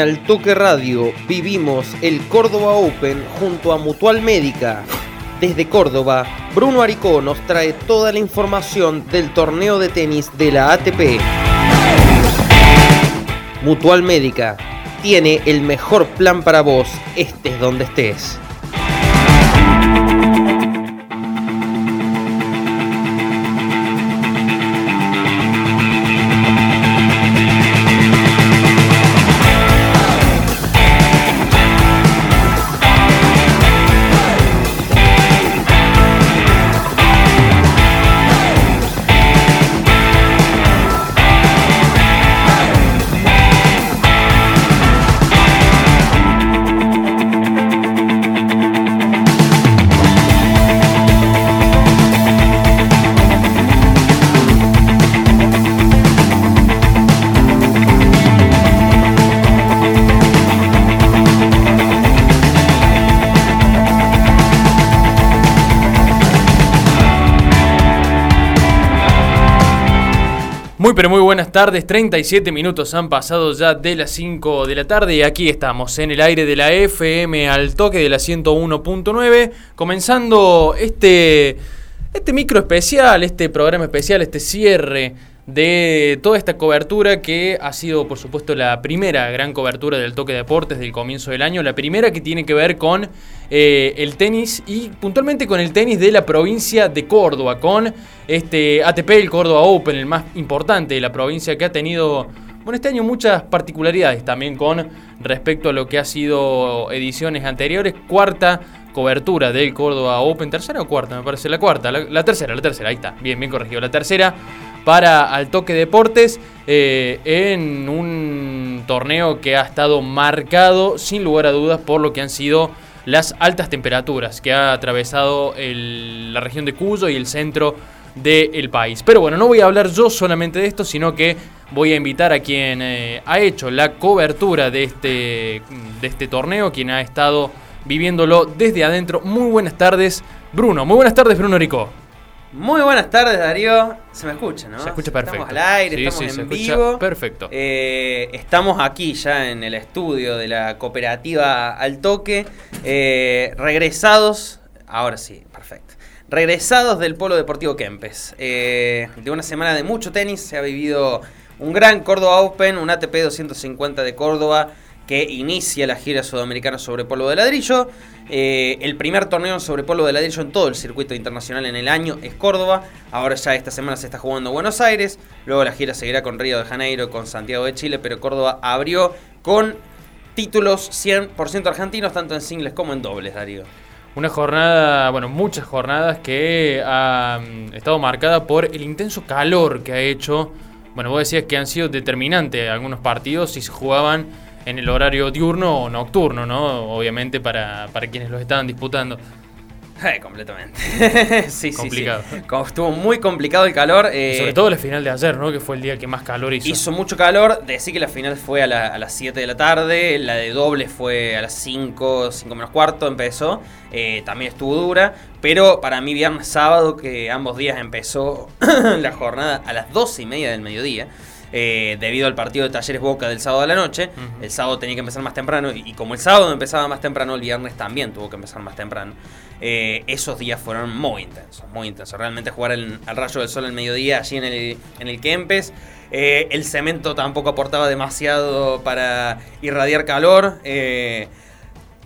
Al Toque Radio vivimos el Córdoba Open junto a Mutual Médica. Desde Córdoba, Bruno Aricó nos trae toda la información del torneo de tenis de la ATP. Mutual Médica tiene el mejor plan para vos, estés donde estés. Pero muy buenas tardes, 37 minutos han pasado ya de las 5 de la tarde y aquí estamos en el aire de la FM al toque de la 101.9, comenzando este, este micro especial, este programa especial, este cierre de toda esta cobertura que ha sido, por supuesto, la primera gran cobertura del toque de deportes del comienzo del año, la primera que tiene que ver con eh, el tenis y puntualmente con el tenis de la provincia de Córdoba, con este ATP, el Córdoba Open, el más importante de la provincia que ha tenido, bueno, este año muchas particularidades también con respecto a lo que ha sido ediciones anteriores, cuarta cobertura del Córdoba Open, tercera o cuarta, me parece, la cuarta, la, la tercera, la tercera, ahí está, bien, bien corregido, la tercera para Al Toque Deportes eh, en un torneo que ha estado marcado sin lugar a dudas por lo que han sido las altas temperaturas que ha atravesado la región de Cuyo y el centro del país. Pero bueno, no voy a hablar yo solamente de esto, sino que voy a invitar a quien eh, ha hecho la cobertura de este, de este torneo, quien ha estado viviéndolo desde adentro. Muy buenas tardes, Bruno. Muy buenas tardes, Bruno Rico. Muy buenas tardes, Darío. Se me escucha, ¿no? Se escucha perfecto. Estamos al aire, Sí, estamos sí, en se vivo. perfecto. Eh, estamos aquí ya en el estudio de la cooperativa Al Toque. eh, regresados. Ahora sí, perfecto. Regresados del Polo Deportivo Kempes. Eh, de una semana de mucho tenis se ha vivido un gran Córdoba Open, un ATP 250 de Córdoba que inicia la gira sudamericana sobre polvo de ladrillo. Eh, el primer torneo sobre polvo de ladrillo en todo el circuito internacional en el año es Córdoba. Ahora ya esta semana se está jugando en Buenos Aires. Luego la gira seguirá con Río de Janeiro, con Santiago de Chile, pero Córdoba abrió con títulos 100% argentinos, tanto en singles como en dobles, Darío. Una jornada, bueno, muchas jornadas que ha estado marcada por el intenso calor que ha hecho. Bueno, vos decías que han sido determinantes algunos partidos si se jugaban en el horario diurno o nocturno, ¿no? Obviamente para, para quienes los estaban disputando. Eh, completamente. sí, Complicado. sí. Estuvo muy complicado el calor. eh, Sobre todo la final de ayer, ¿no? Que fue el día que más calor hizo. Hizo mucho calor, decir que la final fue a, la- a las 7 de la tarde, la de doble fue a las 5, 5 menos cuarto empezó, eh, también estuvo dura, pero para mí viernes, sábado, que ambos días empezó la jornada a las 12 y media del mediodía, eh, debido al partido de Talleres Boca del sábado a la noche, el sábado tenía que empezar más temprano y, y como el sábado empezaba más temprano, el viernes también tuvo que empezar más temprano. Eh, esos días fueron muy intensos, muy intensos. Realmente jugar el- al rayo del sol al mediodía allí en el, en el Kempes. eh, el cemento tampoco aportaba demasiado para irradiar calor.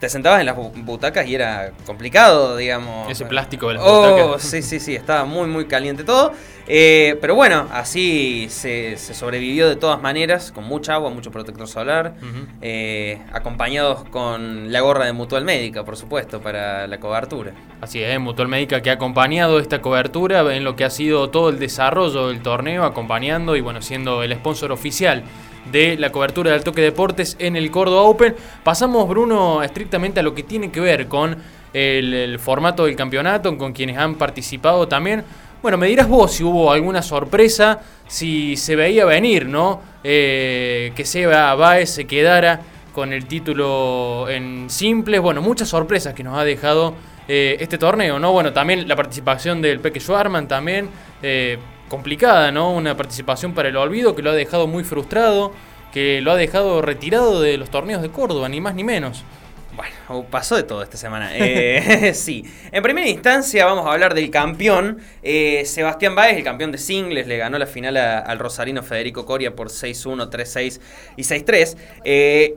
te sentabas en las bu- butacas y era complicado, digamos. Ese plástico de las Oh, butacas. sí, sí, sí, estaba muy, muy caliente todo. Eh, pero bueno, así se, se sobrevivió de todas maneras, con mucha agua, mucho protector solar, eh, acompañados con la gorra de Mutual Médica, por supuesto, para la cobertura. Así es, Mutual Médica que ha acompañado esta cobertura en lo que ha sido todo el desarrollo del torneo, acompañando y bueno, siendo el sponsor oficial de la cobertura del Toque Deportes en el Córdoba Open. Pasamos, Bruno, estrictamente a lo que tiene que ver con el, el formato del campeonato, con quienes han participado también. Bueno, me dirás vos si hubo alguna sorpresa, si se veía venir, ¿no? Eh, que Seba Baez se quedara con el título en simples. Bueno, muchas sorpresas que nos ha dejado eh, este torneo, ¿no? Bueno, también la participación del Peque Schwarman también. eh, complicada, ¿no? Una participación para el olvido que lo ha dejado muy frustrado. que lo ha dejado retirado de los torneos de Córdoba, ni más ni menos. Bueno, pasó de todo esta semana. Eh, sí. En primera instancia vamos a hablar del campeón. Eh, Sebastián Báez, el campeón de singles, le ganó la final al rosarino Federico Coria por 6-1, 3-6 y 6-3. Eh,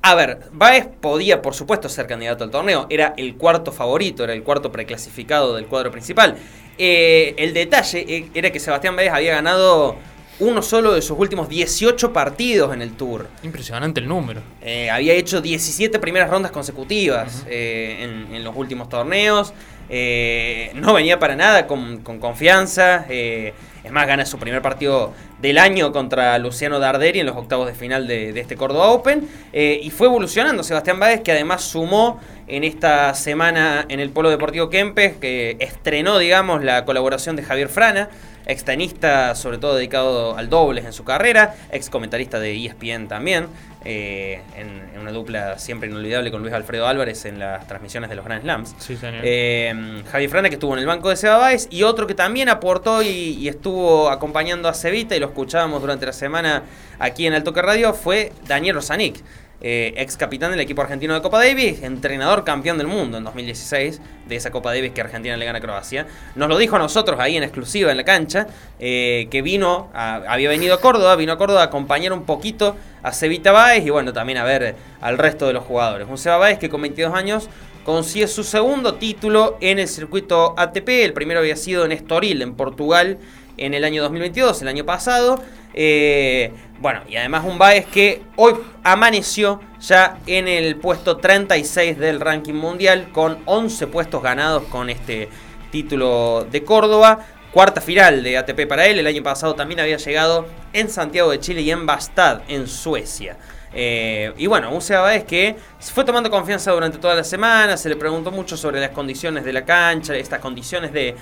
a ver, Baez podía, por supuesto, ser candidato al torneo. Era el cuarto favorito, era el cuarto preclasificado del cuadro principal. el detalle era que Sebastián Baez había ganado uno solo de sus últimos 18 partidos en el Tour. Impresionante el número. Eh, había hecho 17 primeras rondas consecutivas eh, en, los últimos torneos. Eh, no venía para nada con, confianza. es más, gana su primer partido del año contra Luciano Darderi en los octavos de final de, de este Córdoba Open. y fue evolucionando Sebastián Báez, que además sumó en esta semana en el Polo Deportivo Kempes, que estrenó, digamos, la colaboración de Javier Frana ex tenista, sobre todo dedicado al dobles en su carrera, ex comentarista de ESPN también, eh, en, una dupla siempre inolvidable con Luis Alfredo Álvarez en las transmisiones de los Grand Slams. Sí, señor. Eh, Javi Frana, que estuvo en el banco de Seba Báez, y otro que también aportó y, estuvo acompañando a Cevita, y lo escuchábamos durante la semana aquí en Alto Que Radio, fue Daniel Rosanic eh, ex capitán del equipo argentino de Copa Davis, entrenador campeón del mundo en 2016 de esa Copa Davis que Argentina le gana a Croacia. Nos lo dijo a nosotros ahí en exclusiva en la cancha, eh, que vino, había venido a Córdoba, vino a Córdoba a acompañar un poquito a Cevita Báez y bueno, también a ver al resto de los jugadores. Un Seba Báez que con 22 años consigue su segundo título en el circuito ATP, el primero había sido en Estoril, en Portugal, en el año 2022, el año pasado. Eh, bueno, y además un Baez que hoy amaneció ya en el puesto 36 del ranking mundial con 11 puestos ganados con este título de Córdoba. Cuarta final de ATP para él. El año pasado también había llegado en Santiago de Chile y en Bastad, en Suecia. Eh, y bueno, un Baez que fue tomando confianza durante toda la semana. Se le preguntó mucho sobre las condiciones de la cancha, estas condiciones de,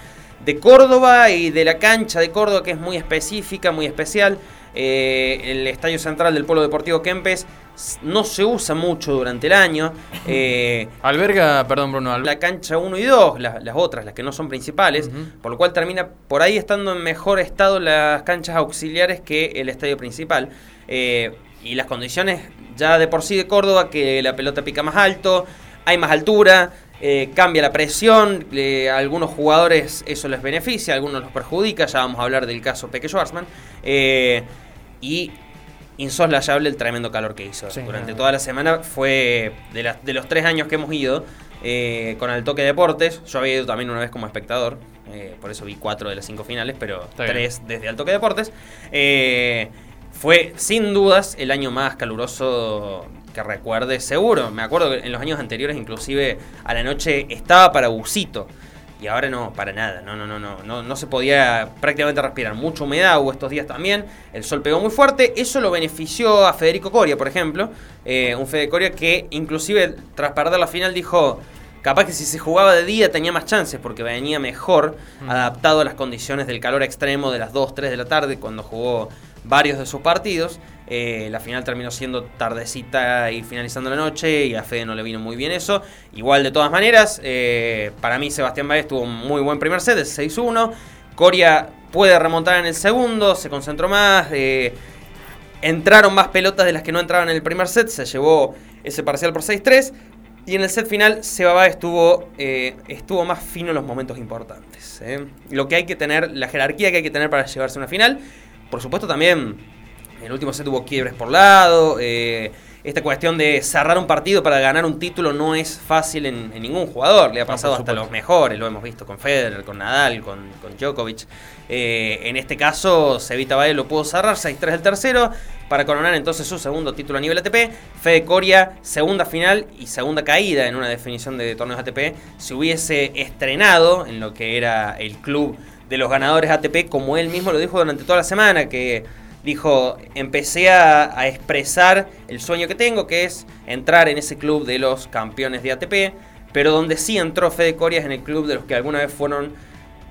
de Córdoba y de la cancha de Córdoba, que es muy específica, muy especial. Eh, el estadio central del Polo Deportivo Kempes no se usa mucho durante el año. Eh, Alberga, perdón Bruno. la cancha 1 y 2, las otras, las que no son principales, por lo cual termina por ahí estando en mejor estado las canchas auxiliares que el estadio principal. Eh, y las condiciones ya de por sí de Córdoba, que la pelota pica más alto, hay más altura, eh, cambia la presión, a algunos jugadores eso les beneficia, a algunos los perjudica, ya vamos a hablar del caso Peque Schwarzman, eh, y insoslayable el tremendo calor que hizo. Durante toda la semana fue de, de, los tres años que hemos ido eh, con el toque deportes, yo había ido también una vez como espectador, por eso vi cuatro de las cinco finales, pero tres desde el toque deportes. fue sin dudas el año más caluroso que recuerde seguro. Me acuerdo que en los años anteriores inclusive a la noche estaba para busito. Y ahora no, para nada. No, no, no, no, no, no se podía prácticamente respirar. Mucha humedad hubo estos días también. El sol pegó muy fuerte. Eso lo benefició a Federico Coria, por ejemplo. Eh, un Federico Coria que inclusive tras perder la final dijo... Capaz que si se jugaba de día tenía más chances porque venía mejor mm. adaptado a las condiciones del calor extremo de las 2, 3 de la tarde cuando jugó varios de sus partidos. Eh, la final terminó siendo tardecita y finalizando la noche y a Fede no le vino muy bien eso. Igual de todas maneras, eh, para mí Sebastián Baez tuvo un muy buen primer set, de 6-1. Coria puede remontar en el segundo, se concentró más. Eh, entraron más pelotas de las que no entraban en el primer set, se llevó ese parcial por 6-3. Y en el set final, Seba estuvo, estuvo más fino en los momentos importantes. Lo que hay que tener, la jerarquía que hay que tener para llevarse una final. Por supuesto también el último set hubo quiebres por lado. Eh, esta cuestión de cerrar un partido para ganar un título no es fácil en, ningún jugador. Le ha pasado hasta los mejores. Lo hemos visto con Federer, con Nadal, con, Djokovic. Eh, en este caso, Sevita Baez lo pudo cerrar 6-3 del tercero para coronar entonces su segundo título a nivel ATP. Fede Coria, segunda final y segunda caída en una definición de torneos ATP. Se hubiese estrenado en lo que era el club de los ganadores ATP, como él mismo lo dijo durante toda la semana, que dijo, empecé a, expresar el sueño que tengo, que es entrar en ese club de los campeones de ATP, pero donde sí entró Fede Coria es en el club de los que alguna vez fueron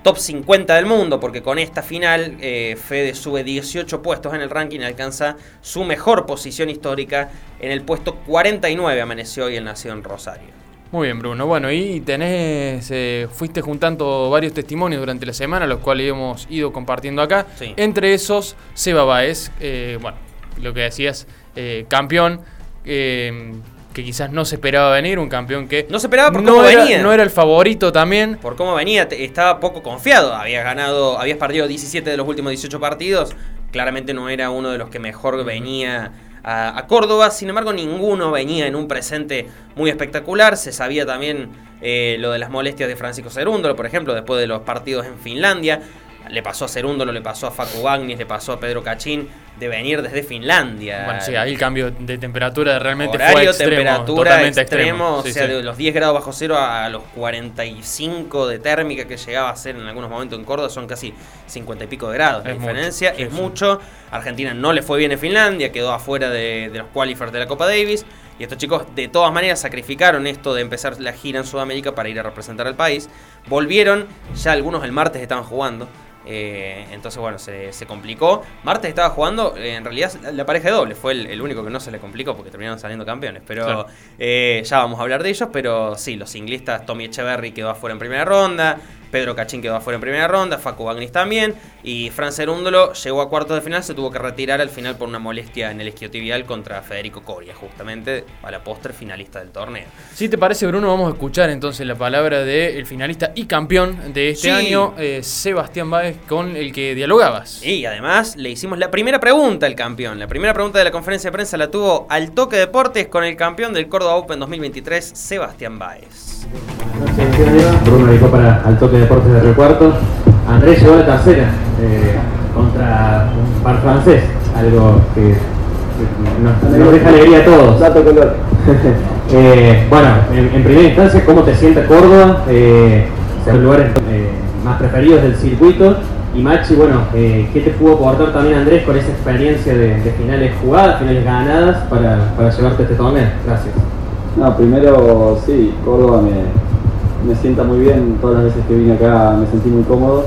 top 50 del mundo, porque con esta final eh, Fede sube 18 puestos en el ranking y alcanza su mejor posición histórica en el puesto 49, amaneció hoy el nació en Rosario. Muy bien, Bruno. Bueno, y tenés, eh, fuiste juntando varios testimonios durante la semana, los cuales hemos ido compartiendo acá. Entre esos, Seba Baez, eh, bueno, lo que decías, eh, campeón. Eh, que quizás no se esperaba venir, un campeón que no se esperaba por no cómo era, venía. No era el favorito también. Por cómo venía, estaba poco confiado. Habías ganado, habías perdido 17 de los últimos 18 partidos. Claramente no era uno de los que mejor venía a, Córdoba. Sin embargo, ninguno venía en un presente muy espectacular. Se sabía también eh, lo de las molestias de Francisco Cerúndolo, por ejemplo, después de los partidos en Finlandia. Le pasó a Cerúndolo, le pasó a Facu Bagnis, le pasó a Pedro Cachín de venir desde Finlandia. Bueno, sí, ahí el cambio de temperatura realmente Horario, fue extremo, temperatura totalmente extremo, extremo. o sea, de los 10 grados bajo cero a los 45 de térmica que llegaba a ser en algunos momentos en Córdoba, son casi 50 y pico de grados. La diferencia mucho, sí, es mucho. Argentina no le fue bien en Finlandia, quedó afuera de, de los qualifiers de la Copa Davis. Y estos chicos de todas maneras sacrificaron esto de empezar la gira en Sudamérica para ir a representar al país. Volvieron, ya algunos el martes estaban jugando. Eh, entonces, bueno, se, complicó. Martes estaba jugando, eh, en realidad, la pareja de doble. Fue el, único que no se le complicó porque terminaron saliendo campeones. Pero eh, ya vamos a hablar de ellos. Pero sí, los inglistas, Tommy Echeverry quedó afuera en primera ronda. Pedro Cachín quedó afuera en primera ronda, Facu Bagnis también, y Fran Cerúndolo llegó a cuartos de final, se tuvo que retirar al final por una molestia en el isquiotibial contra Federico Coria, justamente a la postre finalista del torneo. Si te parece, Bruno, vamos a escuchar entonces la palabra del finalista y campeón de este año, eh, Sebastián Báez, con el que dialogabas. Y además le hicimos la primera pregunta al campeón. La primera pregunta de la conferencia de prensa la tuvo al toque deportes con el campeón del Córdoba Open 2023, Sebastián Báez. Bruno dijo para al toque de deportes de recuarto. Andrés llegó a la tercera eh, contra un par francés, algo que, nos, deja alegría a todos. Dato color. eh, bueno, en, primera instancia, ¿cómo te sientes Córdoba? Eh, lugares eh, más preferidos del circuito. Y Machi, bueno, ¿qué te pudo aportar también Andrés con esa experiencia de, finales jugadas, finales ganadas para, para llevarte este torneo? Gracias. No, primero sí, Córdoba me, me sienta muy bien. Todas las veces que vine acá me sentí muy cómodo.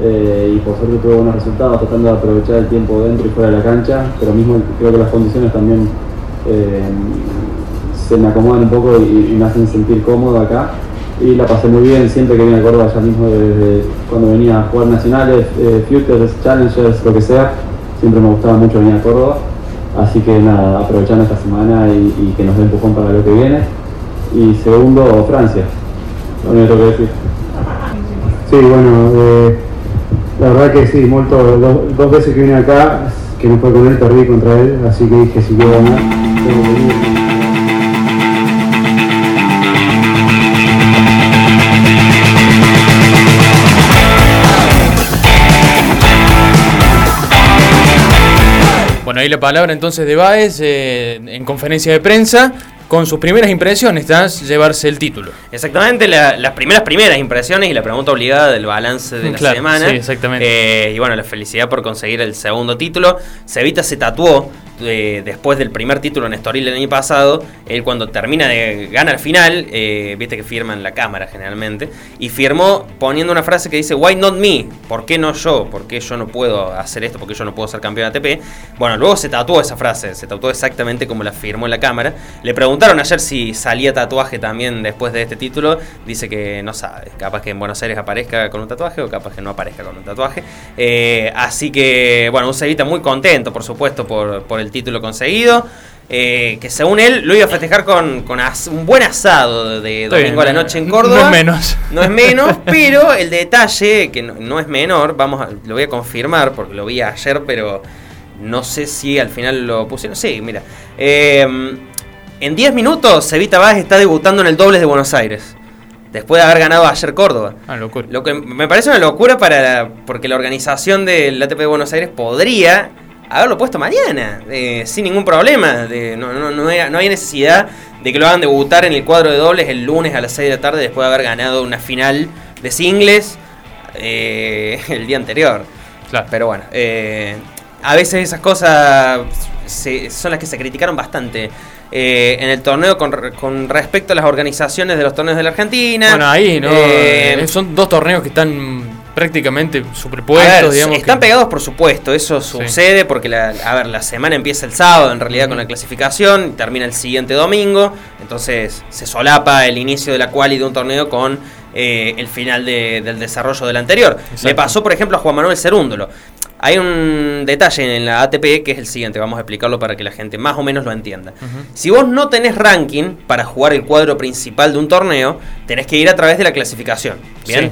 Eh, y por suerte tuve buenos resultados, tratando de aprovechar el tiempo dentro y fuera de la cancha, pero mismo creo que las condiciones también eh, se me acomodan un poco y, me hacen sentir cómodo acá. Y la pasé muy bien siempre que vine a Córdoba, ya mismo desde cuando venía a jugar nacionales, eh, Futures, Challengers, lo que sea, siempre me gustaba mucho venir a Córdoba. Así que nada, aprovechando esta semana y, que nos dé empujón para lo que viene. Y segundo, Francia. Lo único que decir. Sí, bueno, eh, la verdad que sí, molto, dos, veces que vine acá, que no fue con él, perdí contra él, así que dije si quiero ganar, tengo que. Bueno, ahí la palabra entonces de Baez eh, en conferencia de prensa con sus primeras impresiones tras llevarse el título. Exactamente, las primeras primeras impresiones y la pregunta obligada del balance de la semana. Sí, exactamente. Eh, y bueno, la felicidad por conseguir el segundo título. Sevita se tatuó después del primer título en Estoril el año pasado, él cuando termina de ganar el final, eh, viste que firma en la cámara generalmente, y firmó poniendo una frase que dice, Why not me? ¿Por qué no yo? ¿Por qué yo no puedo hacer esto? ¿Por qué yo no puedo ser campeón ATP? Bueno, luego se tatuó esa frase, se tatuó exactamente como la firmó en la cámara. Le preguntaron ayer si salía tatuaje también después de este título, dice que no sabe, capaz que en Buenos Aires aparezca con un tatuaje o capaz que no aparezca con un tatuaje. Eh, así que, bueno, un Sevita muy contento, por supuesto, por, por el título conseguido. Eh, que según él lo iba a festejar con, un buen asado de domingo a la noche en Córdoba. No es menos. No es menos, pero el detalle, que no, es menor, vamos lo voy a confirmar porque lo vi ayer, pero no sé si al final lo pusieron. Sí, mira. Em, en 10 minutos, Sevita Vaz está debutando en el dobles de Buenos Aires. Después de haber ganado ayer Córdoba. Ah, locura. Lo que me parece una locura para porque la organización del ATP de Buenos Aires podría haberlo puesto mañana, eh, sin ningún problema. no, no, no, hay necesidad de que lo hagan debutar en el cuadro de dobles el lunes a las 6 de la tarde después de haber ganado una final de singles eh, el día anterior. Claro. Pero bueno, eh, a veces esas cosas son las que se criticaron bastante. En el torneo con, con, respecto a las organizaciones de los torneos de la Argentina. Bueno, ahí, ¿no? son dos torneos que están prácticamente superpuestos, digamos. Están pegados, por supuesto, eso sucede porque la, a ver, la semana empieza el sábado en realidad con la clasificación, termina el siguiente domingo, entonces se solapa el inicio de la quali de un torneo con eh, el final del desarrollo del anterior. Le pasó, por ejemplo, a Juan Manuel Cerúndolo. Hay un detalle en la ATP que es el siguiente, vamos a explicarlo para que la gente más o menos lo entienda. Si vos no tenés ranking para jugar el cuadro principal de un torneo, tenés que ir a través de la clasificación. Bien.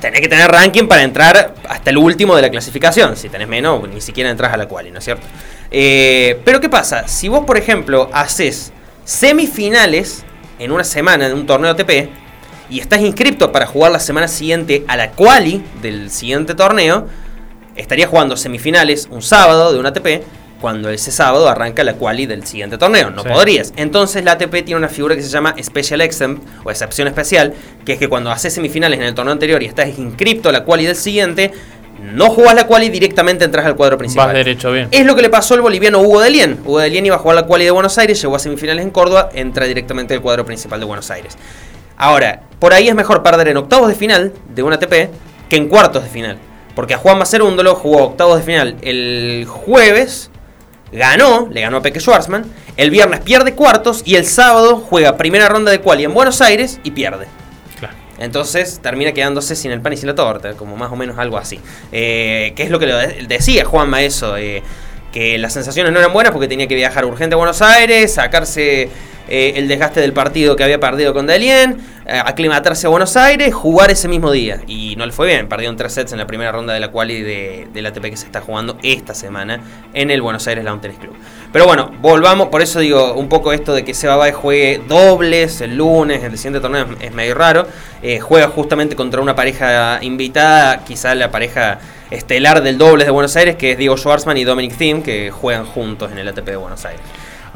Tenés que tener ranking para entrar hasta el último de la clasificación. Si tenés menos, ni siquiera entras a la quali, ¿no es cierto? Eh, pero ¿qué pasa? Si vos, por ejemplo, haces semifinales en una semana de un torneo ATP y estás inscrito para jugar la semana siguiente a la quali del siguiente torneo, estaría jugando semifinales un sábado de un ATP cuando ese sábado arranca la quali del siguiente torneo. No podrías. Entonces la ATP tiene una figura que se llama Special Exempt o excepción especial, que es que cuando haces semifinales en el torneo anterior y estás inscripto a la quali del siguiente, no jugás la quali y directamente entras al cuadro principal. Vas derecho, bien. Es lo que le pasó al boliviano Hugo Delien. Hugo Delien iba a jugar la quali de Buenos Aires, llegó a semifinales en Córdoba, entra directamente al cuadro principal de Buenos Aires. Ahora, por ahí es mejor perder en octavos de final de un ATP que en cuartos de final. Porque a Juan Macerúndolo jugó octavos de final el jueves, ganó, le ganó a Peque Schwarzman, el viernes pierde cuartos y el sábado juega primera ronda de quali en Buenos Aires y pierde. Claro. Entonces termina quedándose sin el pan y sin la torta, como más o menos algo así. Eh, que es lo que lo de- decía Juanma eso, eh, que las sensaciones no eran buenas porque tenía que viajar urgente a Buenos Aires, sacarse eh, el desgaste del partido que había perdido con Delien, eh, aclimatarse a Buenos Aires, jugar ese mismo día. Y no le fue bien, perdió en tres sets en la primera ronda de la quali de, del ATP que se está jugando esta semana en el Buenos Aires Lawn Tennis Club. Pero bueno, volvamos, por eso digo un poco esto de que Seba Baez juegue dobles el lunes, el siguiente torneo es, es medio raro. Eh, juega justamente contra una pareja invitada, quizá la pareja estelar del dobles de Buenos Aires, que es Diego Schwartzman y Dominic Thiem, que juegan juntos en el ATP de Buenos Aires.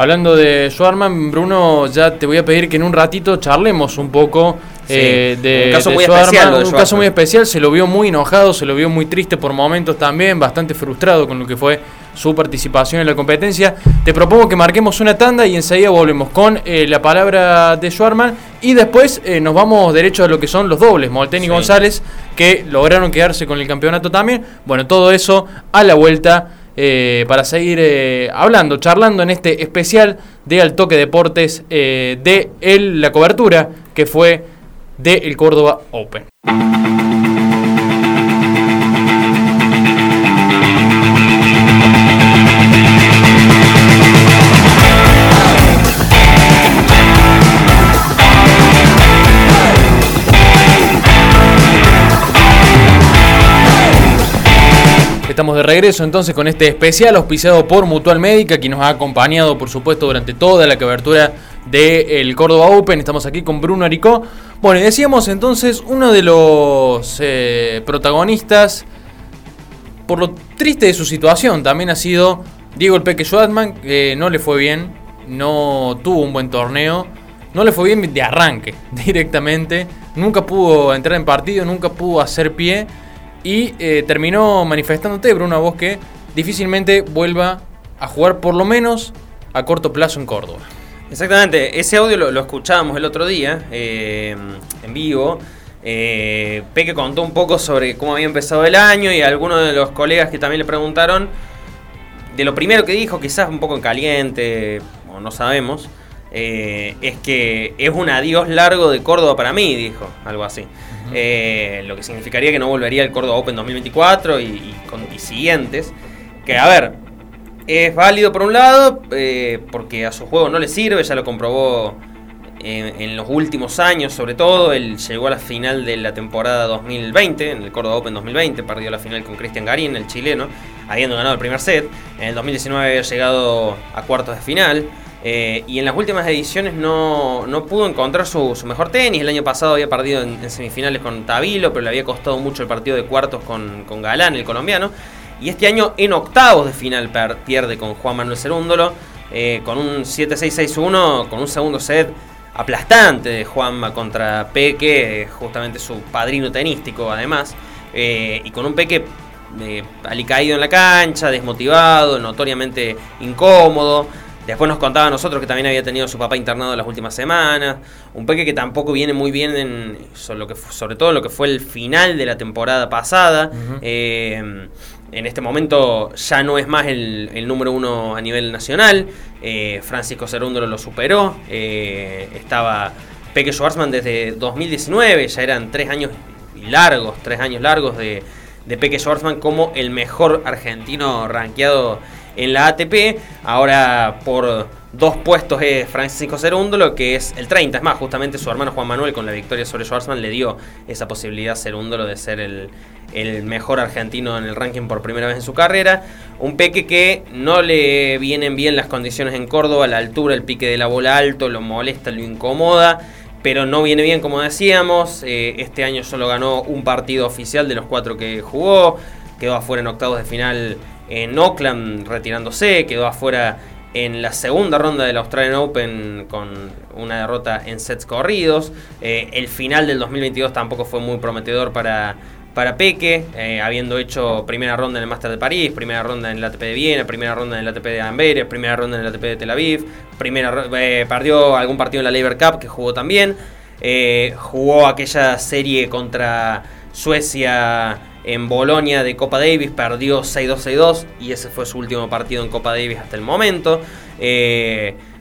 Hablando de Schwarman, Bruno, ya te voy a pedir que en un ratito charlemos un poco Sí, eh, de, un caso de muy Schwarman, especial de un caso muy especial, se lo vio muy enojado, se lo vio muy triste por momentos también, bastante frustrado con lo que fue su participación en la competencia. Te propongo que marquemos una tanda y enseguida volvemos con eh, la palabra de Schwarman y después eh, nos vamos derecho a lo que son los dobles, Molten y Sí. González, que lograron quedarse con el campeonato también. Bueno, todo eso a la vuelta eh, para seguir eh, hablando, charlando en este especial de Al Toque Deportes eh, de el- la cobertura que fue de el Córdoba Open. Estamos de regreso entonces con este especial auspiciado por Mutual Médica, que nos ha acompañado, por supuesto, durante toda la cobertura del Córdoba Open. Estamos aquí con Bruno Aricó. Bueno, decíamos entonces, uno de los eh, protagonistas, por lo triste de su situación, también ha sido Diego el Peque Schwartzman, que no le fue bien, no tuvo un buen torneo, no le fue bien de arranque directamente, nunca pudo entrar en partido, nunca pudo hacer pie y eh, terminó manifestándote, Bruno, vos que difícilmente vuelva a jugar por lo menos a corto plazo en Córdoba. Exactamente, ese audio lo, lo escuchábamos el otro día eh, en vivo. Eh, Peque contó un poco sobre cómo había empezado el año y algunos de los colegas que también le preguntaron de lo primero que dijo, quizás un poco en caliente, o no sabemos, eh, es que es un adiós largo de Córdoba para mí, dijo, algo así. Eh, lo que significaría que no volvería al Córdoba Open 2024 y, y con, y siguientes. Que a ver, es válido por un lado, eh, porque a su juego no le sirve, ya lo comprobó en, en los últimos años, sobre todo. Él llegó a la final de la temporada 2020, en el Córdoba Open 2020, perdió la final con Cristian Garín, el chileno, habiendo ganado el primer set. En el 2019 había llegado a cuartos de final. Eh, y en las últimas ediciones no, no pudo encontrar su, mejor tenis. El año pasado había perdido en, semifinales con Tabilo, pero le había costado mucho el partido de cuartos con, con Galán, el colombiano. Y este año en octavos de final pierde con Juan Manuel Cerúndolo, eh, con un 7-6-6-1, con un segundo set aplastante de Juanma contra Peque, justamente su padrino tenístico además, eh, y con un Peque alicaído en la cancha, desmotivado, notoriamente incómodo. Después nos contaba a nosotros que también había tenido a su papá internado las últimas semanas. Un Peque que tampoco viene muy bien en, sobre, lo que, fu- sobre todo en lo que fue el final de la temporada pasada. Eh, en este momento ya no es más el, el número uno a nivel nacional. Eh, Francisco Cerúndolo lo superó. Eh, estaba Peque Schwarzman desde 2019. Ya eran tres años largos, tres años largos de, de Peque Schwarzman como el mejor argentino rankeado en la ATP. Ahora por dos puestos es Francisco Cerúndolo, que es el 30. Es más, justamente su hermano Juan Manuel con la victoria sobre Schwarzman le dio esa posibilidad a Cerúndolo de ser el, mejor argentino en el ranking por primera vez en su carrera. Un Peque que no le vienen bien las condiciones en Córdoba, la altura, el pique de la bola alto, lo molesta, lo incomoda pero no viene bien como decíamos. Eh, este año solo ganó un partido oficial de los cuatro que jugó. Quedó afuera en octavos de final en Oakland retirándose. Quedó afuera en la segunda ronda del Australian Open con una derrota en sets corridos. Eh, el final del 2022 tampoco fue muy prometedor para, para Peque, eh, habiendo hecho primera ronda en el Master de París, primera ronda en el ATP de Viena, primera ronda en el ATP de Amberes, primera ronda en el ATP de Tel Aviv, primera, eh, perdió algún partido en la Labor Cup que jugó también, eh, jugó aquella serie contra Suecia en Bolonia de Copa Davis, perdió 6-2-6-2 y ese fue su último partido en Copa Davis hasta el momento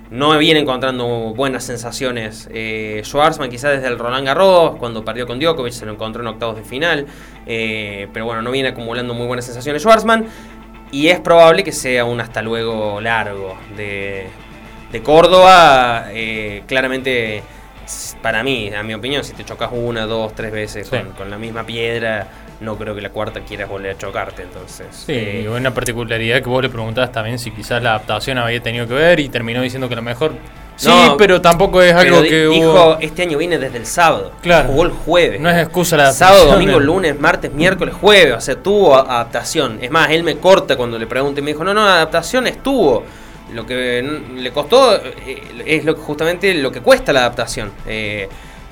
no viene encontrando buenas sensaciones. Eh, Schwarzman quizás desde el Roland Garros, cuando perdió con Djokovic, se lo encontró en octavos de final. Eh, pero bueno, no viene acumulando muy buenas sensaciones Schwarzman. Y es probable que sea un hasta luego largo de, de Córdoba. Eh, claramente, para mí, a mi opinión, si te chocas una, dos, tres veces con, con la misma piedra no creo que la cuarta quieras volver a chocarte. Entonces, sí, eh, una particularidad que vos le preguntabas también si quizás la adaptación había tenido que ver y terminó diciendo que lo mejor. Sí, pero tampoco es algo que dijo, este año viene desde el sábado. Claro. Jugó el jueves. No es excusa la adaptación. Sábado, domingo, lunes, martes, miércoles, jueves. O sea, tuvo adaptación. Es más, él me corta cuando le pregunto y me dijo, no, no, adaptación estuvo. Lo que le costó eh, es lo, justamente lo que cuesta la adaptación. Eh,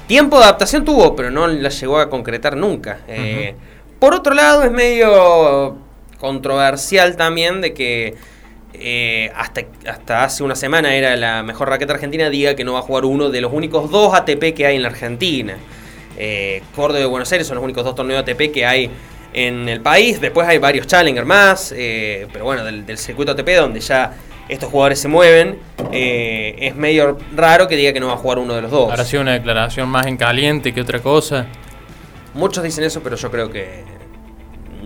tiempo de adaptación tuvo, pero no la llegó a concretar nunca. Eh, por otro lado, es medio controversial también de que eh, hasta, hasta hace una semana era la mejor raqueta argentina, diga que no va a jugar uno de los únicos dos ATP que hay en la Argentina. Eh, Córdoba y Buenos Aires son los únicos dos torneos ATP que hay en el país. Después hay varios Challenger más, eh, pero bueno, del, circuito ATP donde ya estos jugadores se mueven, es medio raro que diga que no va a jugar uno de los dos. Ahora sido una declaración más en caliente que otra cosa. Muchos dicen eso, pero yo creo que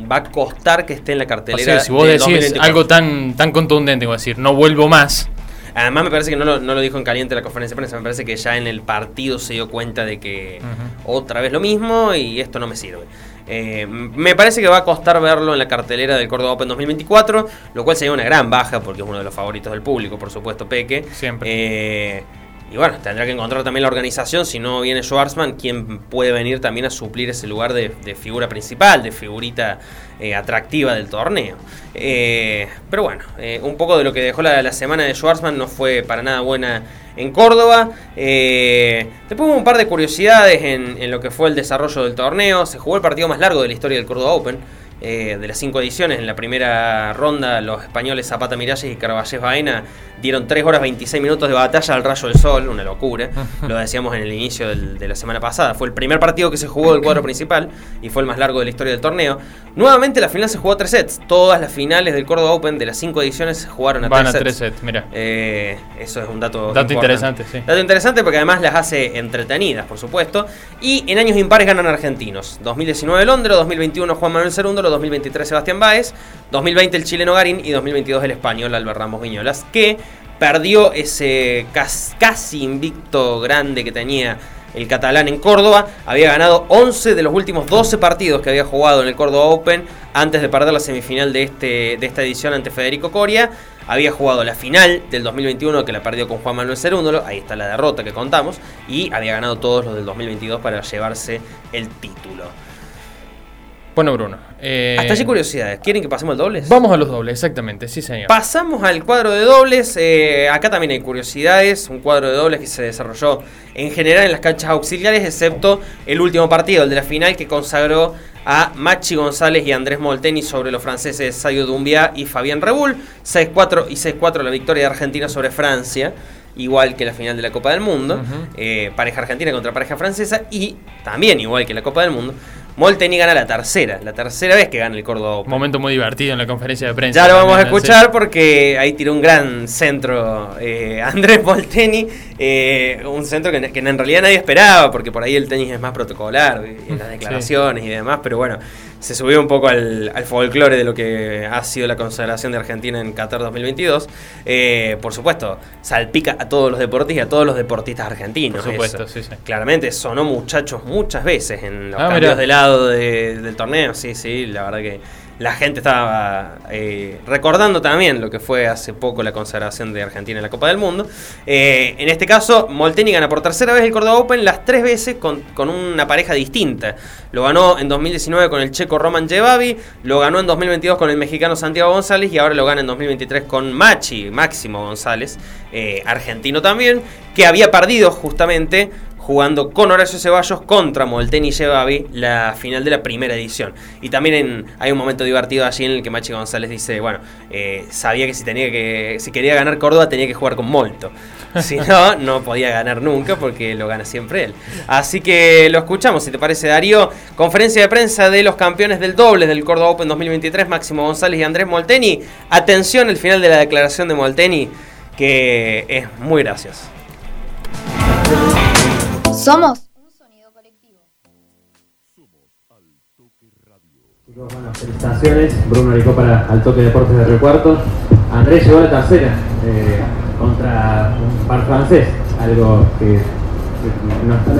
va a costar que esté en la cartelera. si vos decís algo tan, tan contundente, como decir, no vuelvo más. Además me parece que no lo, dijo en caliente la conferencia de prensa, me parece que ya en el partido se dio cuenta de que otra vez lo mismo y esto no me sirve. Eh, me parece que va a costar verlo en la cartelera del Córdoba Open 2024, lo cual sería una gran baja porque es uno de los favoritos del público, por supuesto, Peque. Siempre. Eh, y bueno, tendrá que encontrar también la organización, si no viene Schwarzman, quien puede venir también a suplir ese lugar de, figura principal, de figurita eh, atractiva del torneo. Eh, pero bueno, eh, un poco de lo que dejó la, semana de Schwarzman no fue para nada buena en Córdoba. después hubo un par de curiosidades en, en lo que fue el desarrollo del torneo. Se jugó el partido más largo de la historia del Córdoba Open. Eh, de las cinco ediciones. En la primera ronda, los españoles Zapata Miralles y Carballés Baena dieron 3 horas 26 minutos de batalla al rayo del sol, una locura. Lo decíamos en el inicio de la semana pasada. Fue el primer partido que se jugó del cuadro principal y fue el más largo de la historia del torneo. Nuevamente la final se jugó a tres sets. Todas las finales del Córdoba Open de las cinco ediciones se jugaron a, Van tres, a tres sets. Mira. Eh, eso es un dato, dato interesante. Sí. Dato interesante porque además las hace entretenidas, por supuesto. Y en años impares ganan argentinos. 2019 Londres, 2021 Juan Manuel Cerúndolo, 2023 Sebastián Báez, 2020 el chileno Garín y 2022 el español Albert Ramos Viñolas, que perdió ese casi invicto grande que tenía el catalán en Córdoba. Había ganado 11 de los últimos 12 partidos que había jugado en el Córdoba Open antes de perder la semifinal de, este, de esta edición ante Federico Coria. Había jugado la final del 2021 que la perdió con Juan Manuel Cerúndolo, ahí está la derrota que contamos, y había ganado todos los del 2022 para llevarse el título. Bueno, Bruno. Eh, Hasta allí curiosidades. ¿Quieren que pasemos al dobles? Vamos a los dobles, exactamente, sí, señor. Pasamos al cuadro de dobles. Eh, acá también hay curiosidades. Un cuadro de dobles que se desarrolló en general en las canchas auxiliares, excepto el último partido, el de la final, que consagró a Machi González y Andrés Molteni sobre los franceses Sayo Dumbia y Fabián Rebull. 6-4 y 6-4 la victoria de Argentina sobre Francia igual que la final de la Copa del Mundo, eh, pareja argentina contra pareja francesa y también igual que la Copa del Mundo, Molteni gana la tercera, la tercera vez que gana el Córdoba Momento muy divertido en la conferencia de prensa. Ya lo vamos a escuchar porque ahí tiró un gran centro eh, Andrés Molteni Eh, un centro que, en realidad nadie esperaba, porque por ahí el tenis es más protocolar, en las declaraciones y demás, pero bueno, se subió un poco al, folclore de lo que ha sido la consagración de Argentina en Qatar 2022. Eh, por supuesto, salpica a todos los deportistas y a todos los deportistas argentinos. Por supuesto, sí, sí. Claramente sonó muchachos muchas veces en los ah, cambios de lado del torneo. Sí, sí, la verdad que la gente estaba eh, recordando también lo que fue hace poco la consagración de Argentina en la Copa del Mundo. Eh, en este caso, Molteni gana por tercera vez el Córdoba Open, las tres veces con, una pareja distinta. Lo ganó en 2019 con el checo Roman Jebavi, lo ganó en 2022 con el mexicano Santiago González y ahora lo gana en 2023 con Machi, Máximo González, eh, argentino también, que había perdido justamente jugando con Horacio Ceballos contra Molteni Yebabi la final de la primera edición. Y también hay un momento divertido allí en el que Machi González dice, bueno, eh, sabía que si, tenía que si quería ganar Córdoba tenía que jugar con Molto. Si no, no podía ganar nunca porque lo gana siempre él. Así que lo escuchamos, si te parece Darío. Conferencia de prensa de los campeones del doble del Córdoba Open 2023, Máximo González y Andrés Molteni. Atención el final de la declaración de Molteni, que es muy gracioso. Somos un sonido colectivo. Bueno, felicitaciones. Bruno Rico para Al Toque Deportes de Río Cuarto. Andrés llegó a la tercera eh, contra un par francés, algo que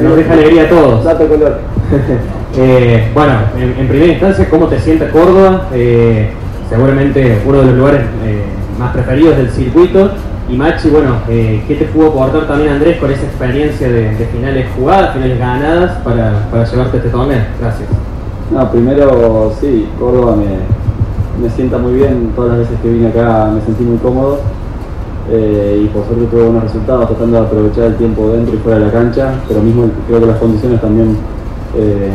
nos, deja alegría a todos. color. eh, bueno, en, primera instancia, ¿cómo te sientes Córdoba? Eh, seguramente uno de los lugares eh, más preferidos del circuito y Machi, bueno, eh, ¿qué te pudo aportar también Andrés con esa experiencia de, finales jugadas, finales ganadas para, para, llevarte este torneo? Gracias. No, primero sí, Córdoba me, me sienta muy bien, todas las veces que vine acá me sentí muy cómodo eh, y por suerte tuve buenos resultados tratando de aprovechar el tiempo dentro y fuera de la cancha, pero mismo creo que las condiciones también eh,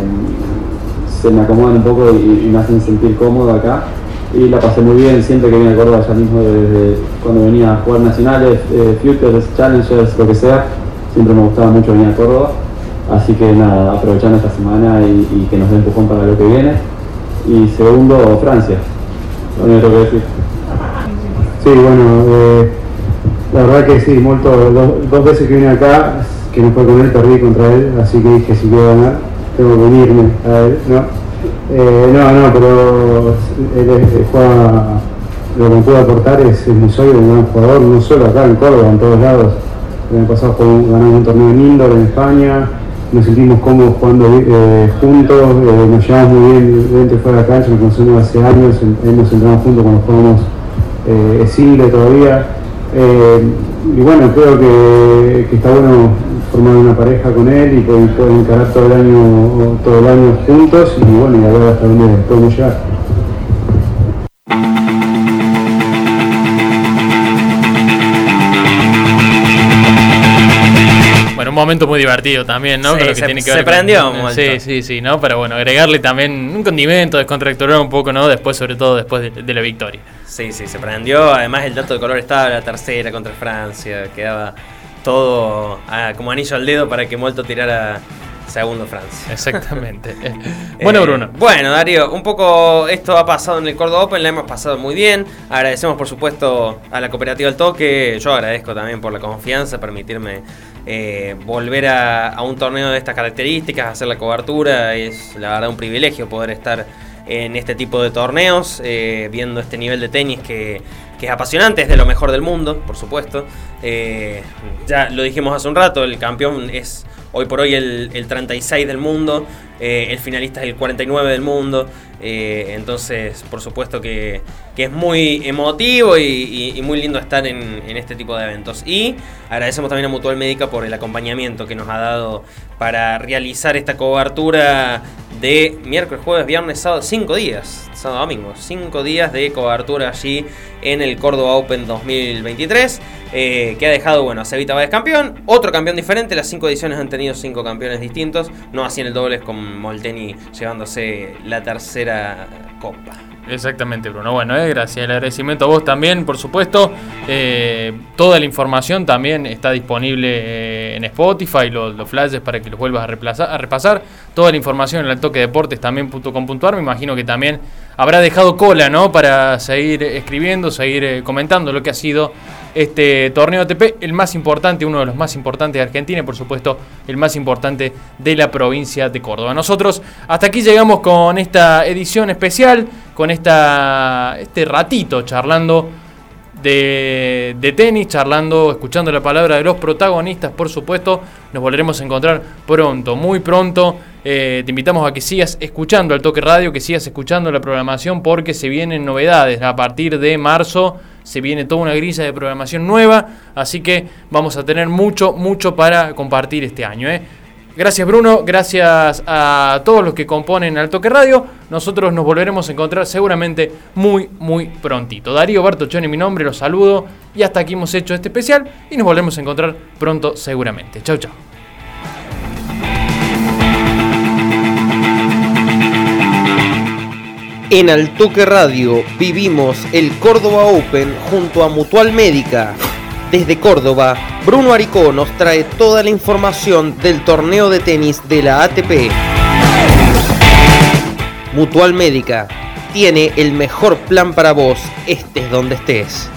se me acomodan un poco y me hacen sentir cómodo acá y la pasé muy bien, siempre que vine a Córdoba ya mismo desde cuando venía a jugar nacionales, eh, Futures, Challengers, lo que sea, siempre me gustaba mucho venir a Córdoba. Así que nada, aprovechando esta semana y, que nos dé empujón para lo que viene. Y segundo, Francia. Lo único que decir. Sí, bueno, eh, la verdad que sí, molto, dos, veces que vine acá, que no fue con él, perdí contra él, así que dije si quiero ganar, tengo que venirme a él, ¿no? Eh, no, no, pero él, juega, lo que puede aportar es, muy sólido, un gran jugador, no solo acá en Córdoba, en todos lados. El pasado ganamos un torneo en indoor en España, nos sentimos cómodos jugando eh, juntos, eh, nos llevamos muy bien dentro y fuera de la cancha, nos conocemos hace años, hemos entrenado juntos cuando jugamos eh, single todavía. y bueno, creo que, que está bueno formar una pareja con él y poder, encarar todo el año todo el año juntos y bueno y a ver hasta dónde podemos llegar. Bueno, un momento muy divertido también, ¿no? Sí, se, que prendió Sí, sí, sí, ¿no? Pero bueno, agregarle también un condimento, descontracturar un poco, ¿no? Después, sobre todo después de, la victoria. Sí, sí, se prendió. Además, el dato de color estaba la tercera contra Francia. Quedaba todo como anillo al dedo para que Molto tirara segundo Francia. Exactamente. bueno, eh, Bruno. Bueno, Darío, un poco esto ha pasado en el Córdoba Open, la hemos pasado muy bien. Agradecemos, por supuesto, a la cooperativa El Toque. Yo agradezco también por la confianza, permitirme eh, volver a, un torneo de estas características, hacer la cobertura. Es la verdad un privilegio poder estar en este tipo de torneos, eh, viendo este nivel de tenis que que es apasionante, es de lo mejor del mundo, por supuesto. Eh, ya lo dijimos hace un rato, el campeón es hoy por hoy el, 36 del mundo, eh, el finalista es el 49 del mundo, eh, entonces por supuesto que, es muy emotivo y, muy lindo estar en, en, este tipo de eventos. Y agradecemos también a Mutual Médica por el acompañamiento que nos ha dado para realizar esta cobertura de miércoles, jueves, viernes, sábado, cinco días, sábado, domingo, cinco días de cobertura allí en el Córdoba Open 2023, eh, que ha dejado, bueno, a Cevita Báez campeón, otro campeón diferente, las cinco ediciones han tenido cinco campeones distintos, no así en el dobles con Molteni llevándose la tercera copa. Exactamente, Bruno. Bueno, eh, gracias. El agradecimiento a vos también, por supuesto. Eh, toda la información también está disponible eh, en Spotify, los, los, flashes para que los vuelvas a, repasar. Toda la información en el toque deportes también.com.ar. Me imagino que también habrá dejado cola, ¿no? Para seguir escribiendo, seguir comentando lo que ha sido este torneo ATP, el más importante, uno de los más importantes de Argentina y por supuesto el más importante de la provincia de Córdoba. Nosotros hasta aquí llegamos con esta edición especial, con esta, este ratito charlando de, de, tenis, charlando, escuchando la palabra de los protagonistas, por supuesto. Nos volveremos a encontrar pronto, muy pronto. Eh, te invitamos a que sigas escuchando el Toque Radio, que sigas escuchando la programación, porque se vienen novedades. A partir de marzo se viene toda una grisa de programación nueva, así que vamos a tener mucho, mucho para compartir este año. ¿eh? Gracias Bruno, gracias a todos los que componen Al Toque Radio. Nosotros nos volveremos a encontrar seguramente muy, muy prontito. Darío Bartochoni, mi nombre, los saludo y hasta aquí hemos hecho este especial y nos volvemos a encontrar pronto seguramente. Chau, chau. En Altoque Radio vivimos el Córdoba Open junto a Mutual Médica. Desde Córdoba, Bruno Aricó nos trae toda la información del torneo de tenis de la ATP. Mutual Médica tiene el mejor plan para vos, estés donde estés.